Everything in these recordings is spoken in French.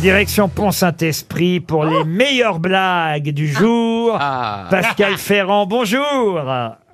Direction Pont-Saint-Esprit pour les meilleures blagues du jour. Pascal Ferrand, bonjour.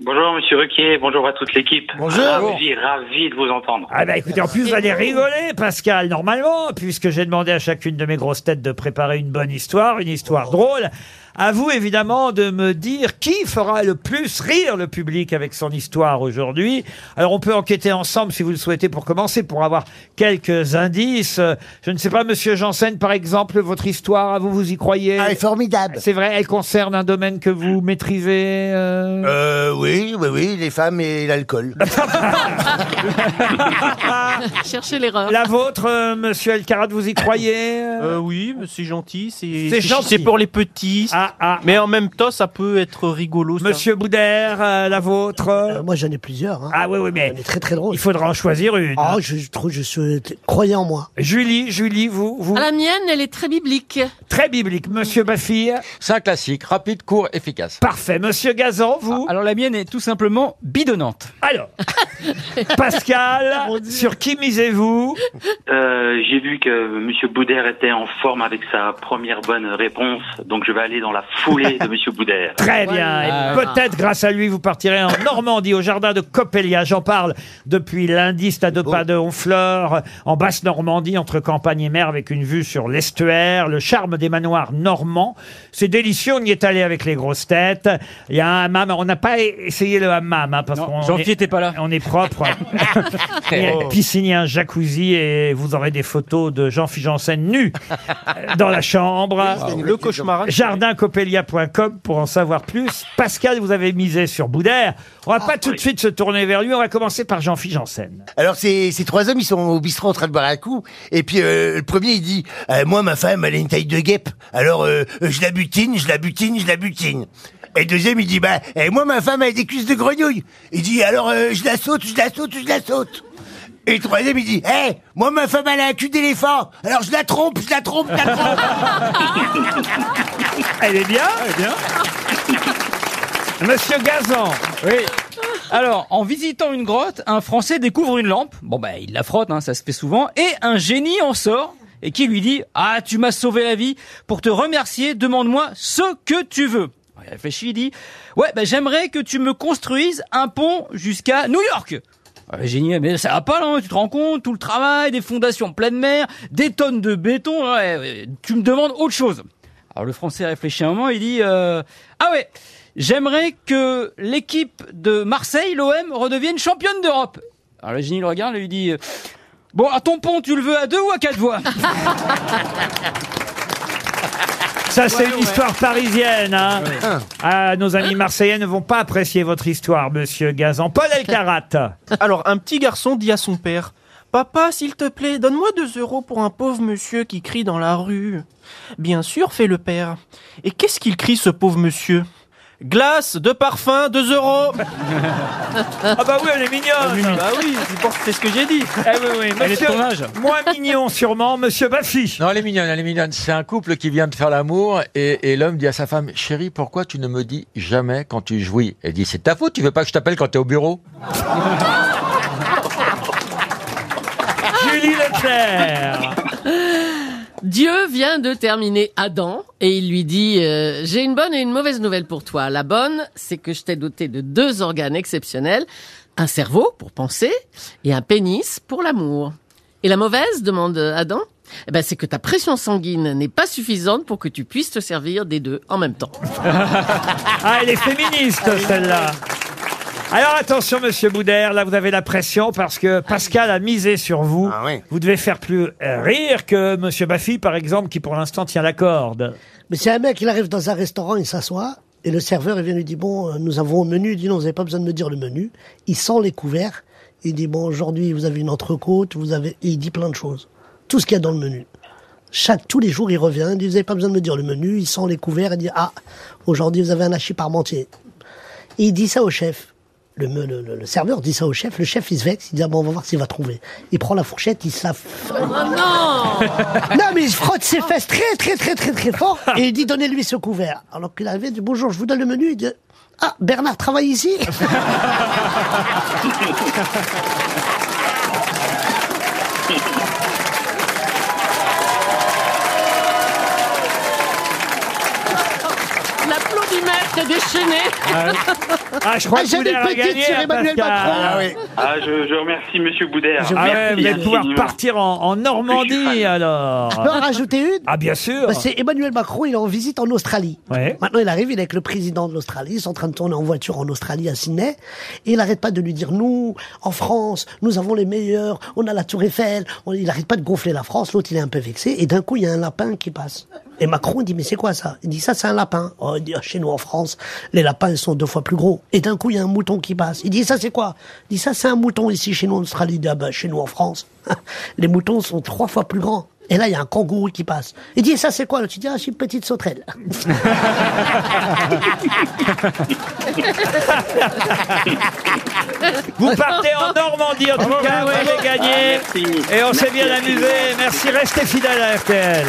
Bonjour Monsieur Ruquier, bonjour à toute l'équipe. Bonjour. Ravi, ravi de vous entendre. Ah bah écoutez, en plus vous allez rigoler, Pascal, normalement, puisque j'ai demandé à chacune de mes grosses têtes de préparer une bonne histoire, une histoire drôle. À vous, évidemment, de me dire qui fera le plus rire le public avec son histoire aujourd'hui. Alors, on peut enquêter ensemble, si vous le souhaitez, pour commencer, pour avoir quelques indices. Euh, Je ne sais pas, Monsieur Janssen, par exemple, votre histoire, à vous, vous y croyez? Ah, elle est formidable. C'est vrai, elle concerne un domaine que vous maîtrisez euh? Euh, oui, oui, oui, les femmes et l'alcool. Cherchez l'erreur. La vôtre, euh, Monsieur Elkarat, vous y croyez Euh, oui, mais c'est gentil. C'est C'est gentil. C'est pour les petits. Ah, ah. Mais en même temps, ça peut être rigolo. ça. Monsieur Boudère, euh, la vôtre Euh, moi, j'en ai plusieurs. Hein. Ah oui, oui, mais J'en ai très très drôle. il faudra en choisir une. Ah, je trouve, je suis croyez en moi. Julie, Julie, vous, vous Ah, la mienne, elle est très biblique. très biblique. Monsieur Baffy, C'est un classique, rapide, court, efficace. parfait. Monsieur Gazan, vous. Alors la mienne est tout simplement bidonnante. Alors, Pascal, sur qui misez-vous Euh, J'ai vu que Monsieur Boudère était en forme avec sa première bonne réponse, donc je vais aller dans la foulée de Monsieur Boudère. Très bien. Et peut-être grâce à lui, vous partirez en Normandie, au jardin de Coppelia. J'en parle depuis lundi, stade de pas de Honfleur, en basse Normandie, entre campagne et mer, avec une vue sur l'estuaire, le charme des manoirs normands. C'est délicieux. On y est allé avec les grosses têtes. Il y a un hammam. On n'a pas essayé le hammam, hein, parce qu'on Jean-Pierre est- était pas là. On est propre. Il y a une piscine, il y a un jacuzzi et vous aurez des photos de Jean-Philippe Janssen nu euh, dans la chambre. Le cauchemar. Jardincopelia.com pour en savoir plus. Pascal, vous avez misé sur Boudère. On va pas tout de suite se tourner vers lui. On va commencer par Jean-Philippe Janssen. Alors ces, ces trois hommes, ils sont au bistrot en train de boire un coup. Et puis euh, le premier, il dit euh, Moi, ma femme, elle a une taille de guêpe. Alors euh, euh, je la butine, je la butine, je la butine. Et le deuxième, il dit Bah, moi, ma femme, elle des cuisses de grenouille. Il dit Alors euh, je la saute, je la saute, je la saute. Et le troisième, il dit Eh, moi, ma femme, elle a un cul d'éléphant. Alors je la trompe, je la trompe, je la trompe. Elle est bien Monsieur Gazan. Oui. Alors, en visitant une grotte, un Français découvre une lampe. Bon, bah, il la frotte, hein, ça se fait souvent. Et un génie en sort et qui lui dit Ah, tu m'as sauvé la vie. Pour te remercier, demande-moi ce que tu veux. Il réfléchit, il dit Ouais, bah, j'aimerais que tu me construises un pont jusqu'à New York. Ah, génie, mais ça va pas là, hein, tu te rends compte, tout le travail, des fondations pleine mer, des tonnes de béton, ouais, ouais, tu me demandes autre chose. Alors le français réfléchit un moment, il dit euh, Ah ouais, j'aimerais que l'équipe de Marseille, l'OM, redevienne championne d'Europe. Alors le génie le regarde et lui dit Bon, à ton pont, tu le veux à deux ou à quatre voix? Ça, c'est une histoire parisienne. Hein. Ah, nos amis marseillais ne vont pas apprécier votre histoire, monsieur Gazan. Paul Elkarat. Alors, un petit garçon dit à son père Papa, s'il te plaît, donne-moi deux euros pour un pauvre monsieur qui crie dans la rue. Bien sûr, fait le père. Et qu'est-ce qu'il crie, ce pauvre monsieur? Glace, de parfum, deux euros. Ah bah oui, elle est mignonne. Bah oui, c'est pour- c'est ce que j'ai dit. Eh oui, oui, Elle est de monsieur, ton âge. moins mignon sûrement, monsieur Baffy. Non, elle est mignonne, elle est mignonne. C'est un couple qui vient de faire l'amour et, et l'homme dit à sa femme, chérie, pourquoi tu ne me dis jamais quand tu jouis? Elle dit, c'est ta faute, tu veux pas que je t'appelle quand t'es au bureau? Julie Leclerc. Dieu vient de terminer Adam et il lui dit euh, J'ai une bonne et une mauvaise nouvelle pour toi. La bonne, c'est que je t'ai doté de deux organes exceptionnels, un cerveau pour penser et un pénis pour l'amour. Et la mauvaise, demande Adam, eh ben, c'est que ta pression sanguine n'est pas suffisante pour que tu puisses te servir des deux en même temps. Ah, elle est féministe, celle-là. Alors attention, monsieur Boudère, là vous avez la pression parce que Pascal a misé sur vous. Ah oui. Vous devez faire plus euh, rire que monsieur Baffy, par exemple, qui pour l'instant tient la corde. Mais c'est un mec, il arrive dans un restaurant, il s'assoit, et le serveur, il vient lui dire, bon, euh, nous avons un menu. Il dit, non, vous n'avez pas besoin de me dire le menu. Il sent les couverts. Il dit, bon, aujourd'hui, vous avez une entrecôte, vous avez, et il dit plein de choses. Tout ce qu'il y a dans le menu. Chaque, tous les jours, il revient, il dit, vous n'avez pas besoin de me dire le menu. Il sent les couverts, il dit, ah, aujourd'hui, vous avez un hachis parmentier. Et il dit ça au chef. Le, le, le- serveur dit ça au chef. Le chef, il se vexe. Il dit, ah bon, on va voir s'il va trouver. Il prend la fourchette, il se la Oh non non, mais il frotte ses fesses très, très, très, très, très fort et il dit donnez-lui ce couvert. Alors qu'il il dit bonjour, je vous donne le menu. Il dit ah, Bernard travaille ici t'es déchaîné. Ah, je crois Ah, que Boudère a gagné, sur hein, Emmanuel Pascal. Macron. Ah oui. Ah, je, je remercie Monsieur Boudère. Ah ouais, Merci vous allez pouvoir infiniment. partir en, en Je Normandie fan. alors. Je peux en rajouter une? Ah bien sûr. Bah, C'est Emmanuel Macron, il est en visite en Australie. Ouais. Maintenant, il arrive, il est avec le président de l'Australie, ils sont en train de tourner en voiture en Australie, à Sydney, et il n'arrête pas de lui dire, nous, en France, nous avons les meilleurs, on a la tour Eiffel, On- il n'arrête pas de gonfler la France, l'autre, il est un peu vexé, et d'un coup, il y a un lapin qui passe. Et Macron dit, mais c'est quoi ça? Il dit, ça, c'est un lapin. Oh, il dit, Ah, chez nous, en France, les lapins, ils sont deux fois plus gros. Et d'un coup, il y a un mouton qui passe. Il dit, ça, c'est quoi? Il dit, ça, c'est un mouton ici, chez nous, en Australie. Il dit, ah, bah, chez nous, en France, les moutons sont trois fois plus grands. Et là, il y a un kangourou qui passe. Il dit, ça, c'est quoi? Il dit, ah, c'est une petite sauterelle. Vous partez en Normandie en tout cas, vous avez gagné. Merci. Et on s'est bien amusé. Merci, restez fidèles à RTL.